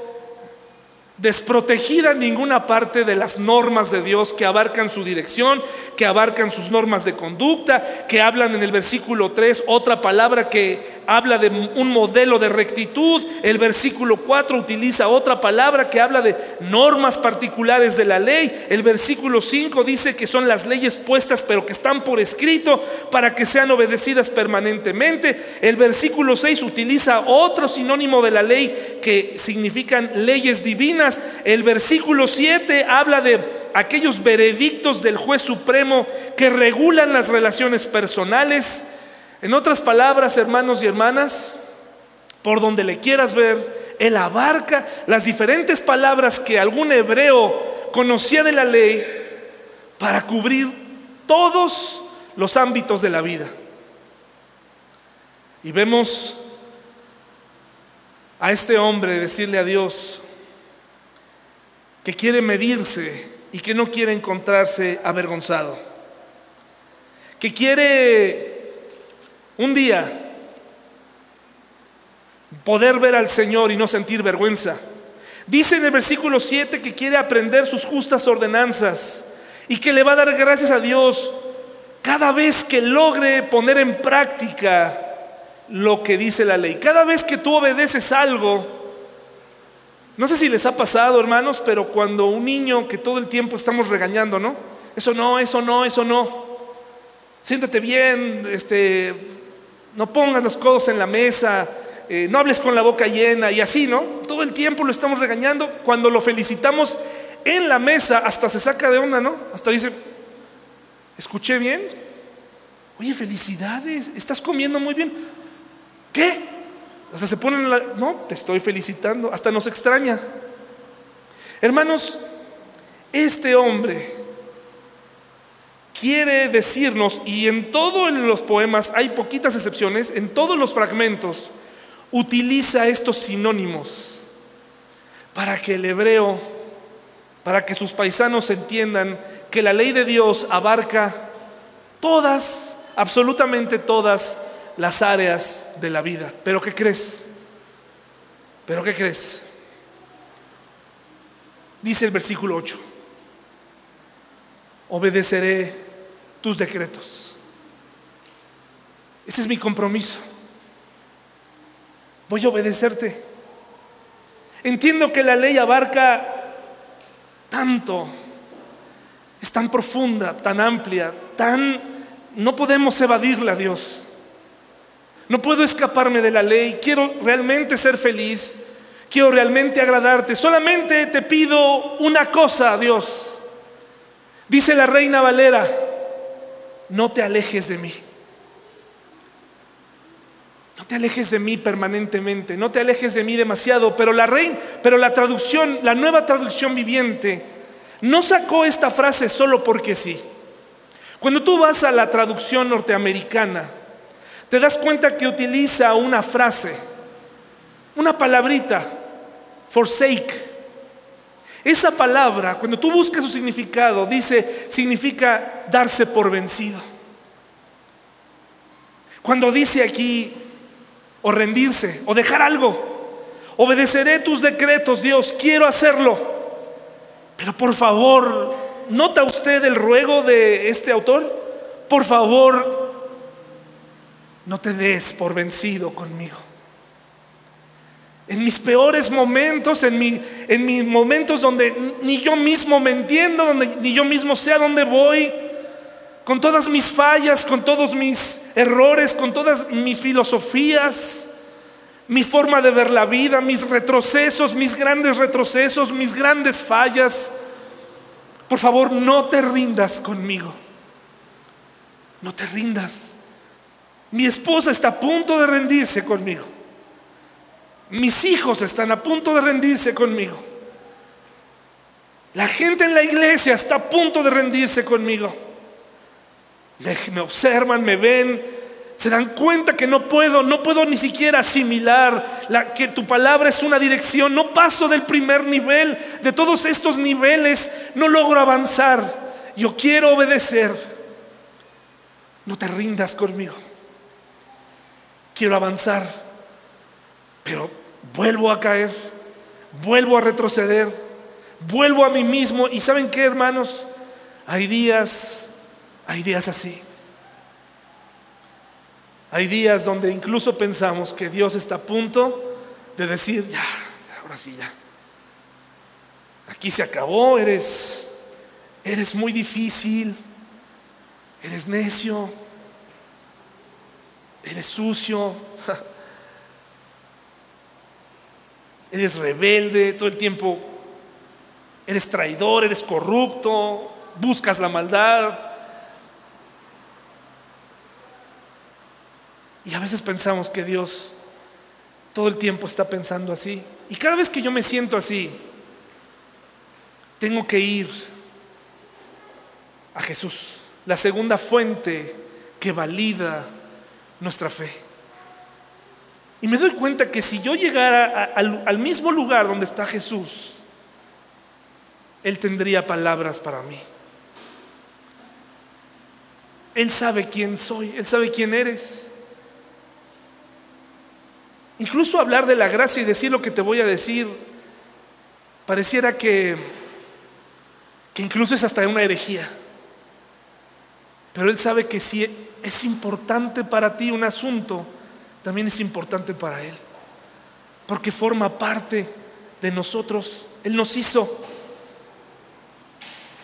desprotegida ninguna parte de las normas de Dios que abarcan su dirección, que abarcan sus normas de conducta, que hablan en el versículo 3 otra palabra que habla de un modelo de rectitud, el versículo 4 utiliza otra palabra que habla de normas particulares de la ley, el versículo 5 dice que son las leyes puestas pero que están por escrito para que sean obedecidas permanentemente, el versículo 6 utiliza otro sinónimo de la ley que significan leyes divinas, el versículo 7 habla de aquellos veredictos del juez supremo que regulan las relaciones personales. En otras palabras, hermanos y hermanas, por donde le quieras ver, él abarca las diferentes palabras que algún hebreo conocía de la ley para cubrir todos los ámbitos de la vida. Y vemos a este hombre decirle a Dios, que quiere medirse y que no quiere encontrarse avergonzado, que quiere un día poder ver al Señor y no sentir vergüenza. Dice en el versículo 7 que quiere aprender sus justas ordenanzas y que le va a dar gracias a Dios cada vez que logre poner en práctica lo que dice la ley. Cada vez que tú obedeces algo, no sé si les ha pasado, hermanos, pero cuando un niño que todo el tiempo estamos regañando, ¿no? Eso no, eso no, eso no. Siéntate bien, este, no pongas los codos en la mesa, eh, no hables con la boca llena y así, ¿no? Todo el tiempo lo estamos regañando. Cuando lo felicitamos en la mesa, hasta se saca de onda, ¿no? Hasta dice, ¿escuché bien? Oye, felicidades, estás comiendo muy bien. ¿Qué? Hasta se ponen la... No, te estoy felicitando. Hasta nos extraña. Hermanos, este hombre quiere decirnos, y en todos los poemas hay poquitas excepciones, en todos los fragmentos utiliza estos sinónimos para que el hebreo, para que sus paisanos entiendan que la ley de Dios abarca todas, absolutamente todas las áreas de la vida. Pero ¿qué crees? ¿Pero qué crees? Dice el versículo 8, obedeceré tus decretos. Ese es mi compromiso. Voy a obedecerte. Entiendo que la ley abarca tanto, es tan profunda, tan amplia, tan... No podemos evadirla, Dios. No puedo escaparme de la ley. Quiero realmente ser feliz. Quiero realmente agradarte. Solamente te pido una cosa, Dios. Dice la reina Valera, no te alejes de mí. No te alejes de mí permanentemente, no te alejes de mí demasiado, pero la reina, pero la traducción, la nueva traducción viviente no sacó esta frase solo porque sí. Cuando tú vas a la traducción norteamericana, te das cuenta que utiliza una frase, una palabrita, forsake. Esa palabra, cuando tú buscas su significado, dice, significa darse por vencido. Cuando dice aquí, o rendirse, o dejar algo, obedeceré tus decretos, Dios, quiero hacerlo. Pero por favor, ¿nota usted el ruego de este autor? Por favor, no te des por vencido conmigo. En mis peores momentos, en, en mis momentos donde ni yo mismo me entiendo, donde ni yo mismo sé a dónde voy, con todas mis fallas, con todos mis errores, con todas mis filosofías, mi forma de ver la vida, mis retrocesos, mis grandes retrocesos, mis grandes fallas. Por favor, no te rindas conmigo. No te rindas. Mi esposa está a punto de rendirse conmigo. Mis hijos están a punto de rendirse conmigo. La gente en la iglesia está a punto de rendirse conmigo. me, observan, me ven, se dan cuenta que no puedo, no puedo ni siquiera asimilar la, que tu palabra es una dirección, no paso del primer nivel, de todos estos niveles, no logro avanzar. Yo quiero obedecer. No te rindas conmigo. Quiero avanzar, pero vuelvo a caer, vuelvo a retroceder, vuelvo a mí mismo. ¿Y saben qué, hermanos? Hay días, hay días así. Hay días donde incluso pensamos que Dios está a punto de decir, ya, ahora sí, ya. Aquí se acabó, eres, eres muy difícil, eres necio, eres sucio, eres rebelde, todo el tiempo eres traidor, eres corrupto, buscas la maldad. Y a veces pensamos que Dios todo el tiempo está pensando así. Y cada vez que yo me siento así, tengo que ir a Jesús, la segunda fuente que valida nuestra fe. Y me doy cuenta que si yo llegara al, al mismo lugar donde está Jesús, Él tendría palabras para mí. Él sabe quién soy, Él sabe quién eres. Incluso hablar de la gracia y decir lo que te voy a decir, pareciera que, que incluso es hasta una herejía. Pero Él sabe que si es importante para ti un asunto, también es importante para Él. Porque forma parte de nosotros. Él nos hizo.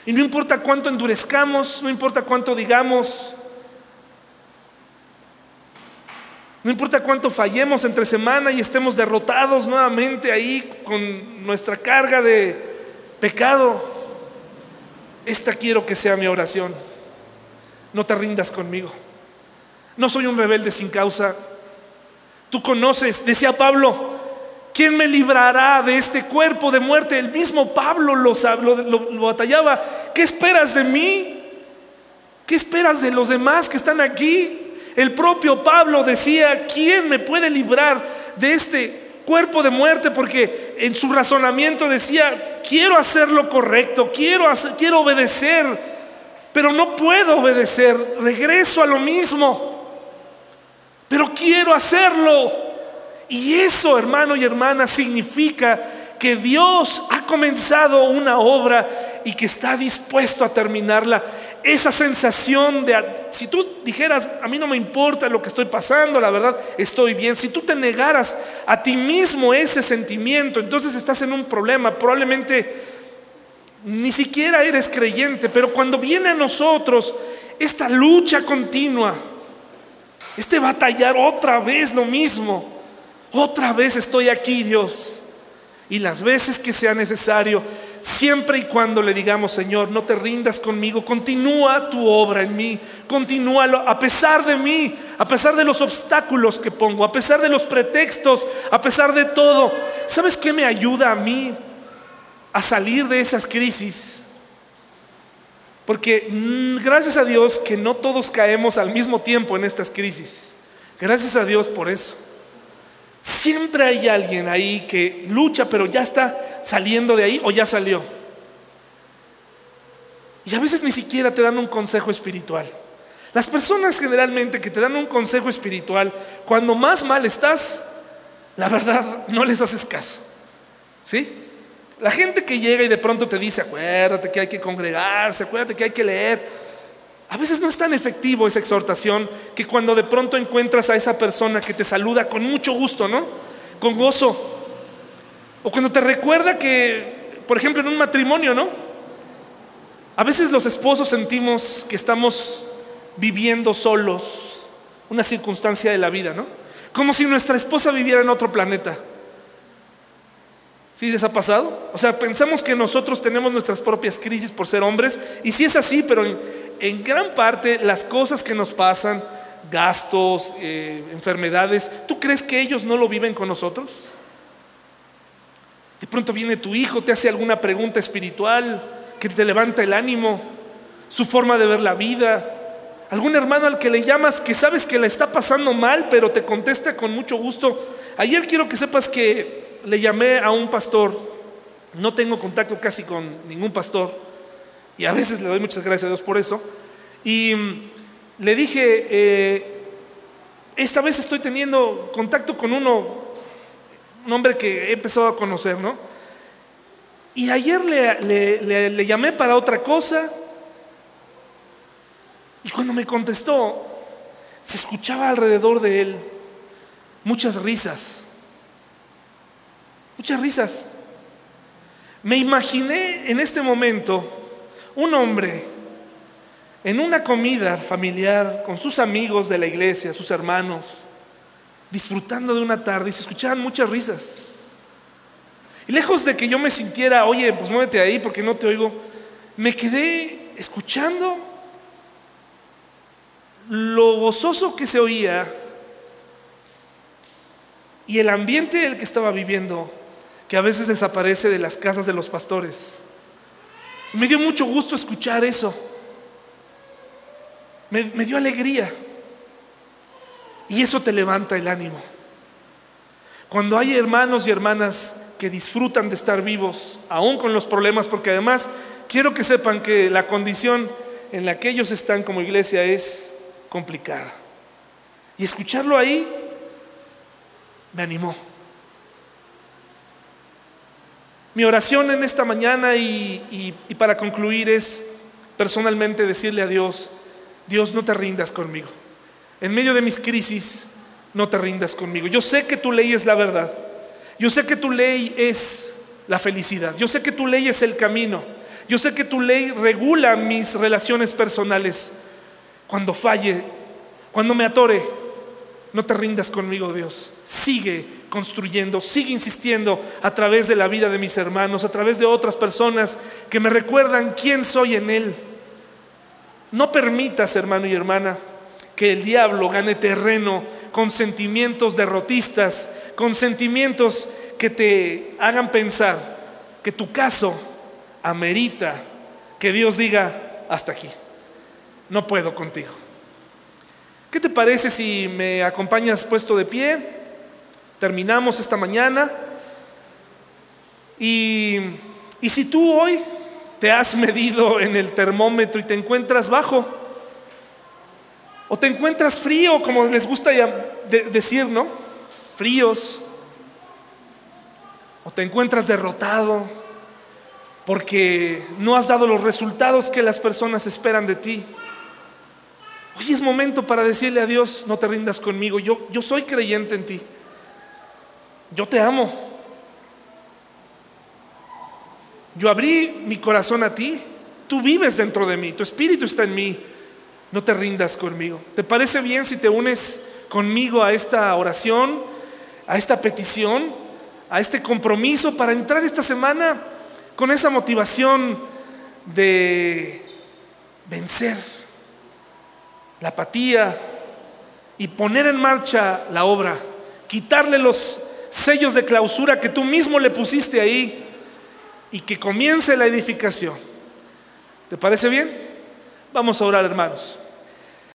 Y no importa cuánto endurezcamos, no importa cuánto digamos, No importa cuánto fallemos entre semana y estemos derrotados nuevamente ahí con nuestra carga de pecado. Esta quiero que sea mi oración. No te rindas conmigo. No soy un rebelde sin causa. Tú conoces, decía Pablo, ¿quién me librará de este cuerpo de muerte? El mismo Pablo lo, lo batallaba. ¿Qué esperas de mí? ¿Qué esperas de los demás que están aquí? El propio Pablo decía, ¿quién me puede librar de este cuerpo de muerte? Porque en su razonamiento decía, quiero hacer lo correcto, quiero, quiero obedecer, pero no puedo obedecer, regreso a lo mismo, pero quiero hacerlo. Y eso, hermano y hermana, significa que Dios ha comenzado una obra y que está dispuesto a terminarla esa sensación de, si tú dijeras, a mí no me importa lo que estoy pasando, la verdad, estoy bien, si tú te negaras a ti mismo ese sentimiento, entonces estás en un problema, probablemente ni siquiera eres creyente, pero cuando viene a nosotros esta lucha continua, este batallar otra vez lo mismo, otra vez estoy aquí, Dios, y las veces que sea necesario, Siempre y cuando le digamos, Señor, no te rindas conmigo, continúa tu obra en mí, continúalo a pesar de mí, a pesar de los obstáculos que pongo, a pesar de los pretextos, a pesar de todo. ¿Sabes qué me ayuda a mí a salir de esas crisis? Porque mm, gracias a Dios que no todos caemos al mismo tiempo en estas crisis. Gracias a Dios por eso. Siempre hay alguien ahí que lucha, pero ya está saliendo de ahí o ya salió. Y a veces ni siquiera te dan un consejo espiritual. Las personas generalmente que te dan un consejo espiritual, cuando más mal estás, la verdad no les haces caso. ¿Sí? La gente que llega y de pronto te dice, acuérdate que hay que congregarse, acuérdate que hay que leer. A veces no es tan efectivo esa exhortación que cuando de pronto encuentras a esa persona que te saluda con mucho gusto, ¿no? Con gozo. O cuando te recuerda que, por ejemplo, en un matrimonio, ¿no? A veces los esposos sentimos que estamos viviendo solos una circunstancia de la vida, ¿no? Como si nuestra esposa viviera en otro planeta. ¿Sí les ha pasado? O sea, pensamos que nosotros tenemos nuestras propias crisis por ser hombres, y sí es así, pero en, gran parte las cosas que nos pasan, gastos, eh, enfermedades, ¿tú crees que ellos no lo viven con nosotros? De pronto viene tu hijo, te hace alguna pregunta espiritual que te levanta el ánimo, su forma de ver la vida, Algún hermano al que le llamas que sabes que le está pasando mal, pero te contesta con mucho gusto. Ayer quiero que sepas que le llamé a un pastor. No tengo contacto casi con ningún pastor. Y a veces le doy muchas gracias a Dios por eso. Y mm, le dije, eh, esta vez estoy teniendo contacto con uno, un hombre que he empezado a conocer, ¿no? Y ayer le, le llamé para otra cosa y cuando me contestó, se escuchaba alrededor de él muchas risas, muchas risas. Me imaginé en este momento un hombre en una comida familiar con sus amigos de la iglesia, sus hermanos, disfrutando de una tarde y se escuchaban muchas risas. Y lejos de que yo me sintiera, oye, pues muévete ahí porque no te oigo, me quedé escuchando lo gozoso que se oía y el ambiente el que estaba viviendo, que a veces desaparece de las casas de los pastores. Me dio mucho gusto escuchar eso. Me, me dio alegría. Y eso te levanta el ánimo. Cuando hay hermanos y hermanas que disfrutan de estar vivos, aún con los problemas, porque además quiero que sepan que la condición en la que ellos están como iglesia es complicada. Y escucharlo ahí me animó. Mi oración en esta mañana y, para concluir es personalmente decirle a Dios, Dios no te rindas conmigo. En medio de mis crisis, no te rindas conmigo. Yo sé que tu ley es la verdad. Yo sé que tu ley es la felicidad. Yo sé que tu ley es el camino. Yo sé que tu ley regula mis relaciones personales cuando falle, cuando me atore, no te rindas conmigo, Dios. Sigue construyendo, sigue insistiendo a través de la vida de mis hermanos, a través de otras personas que me recuerdan quién soy en Él. No permitas, hermano y hermana, que el diablo gane terreno con sentimientos derrotistas, con sentimientos que te hagan pensar que tu caso amerita que Dios diga hasta aquí no puedo contigo. ¿Qué te parece si me acompañas puesto de pie? Terminamos esta mañana. Y, y si tú hoy te has medido en el termómetro y te encuentras bajo, o te encuentras frío, como les gusta decir, ¿no? Fríos, o te encuentras derrotado porque no has dado los resultados que las personas esperan de ti. Hoy es momento para decirle a Dios, no te rindas conmigo, yo, yo soy creyente en ti. Yo te amo. Yo abrí mi corazón a ti. Tú vives dentro de mí, tu espíritu está en mí. No te rindas conmigo. ¿Te parece bien si te unes conmigo a esta oración, a esta petición, a este compromiso para entrar esta semana con esa motivación de vencer? la apatía y poner en marcha la obra, quitarle los sellos de clausura que tú mismo le pusiste ahí y que comience la edificación. ¿Te parece bien? Vamos a orar, hermanos.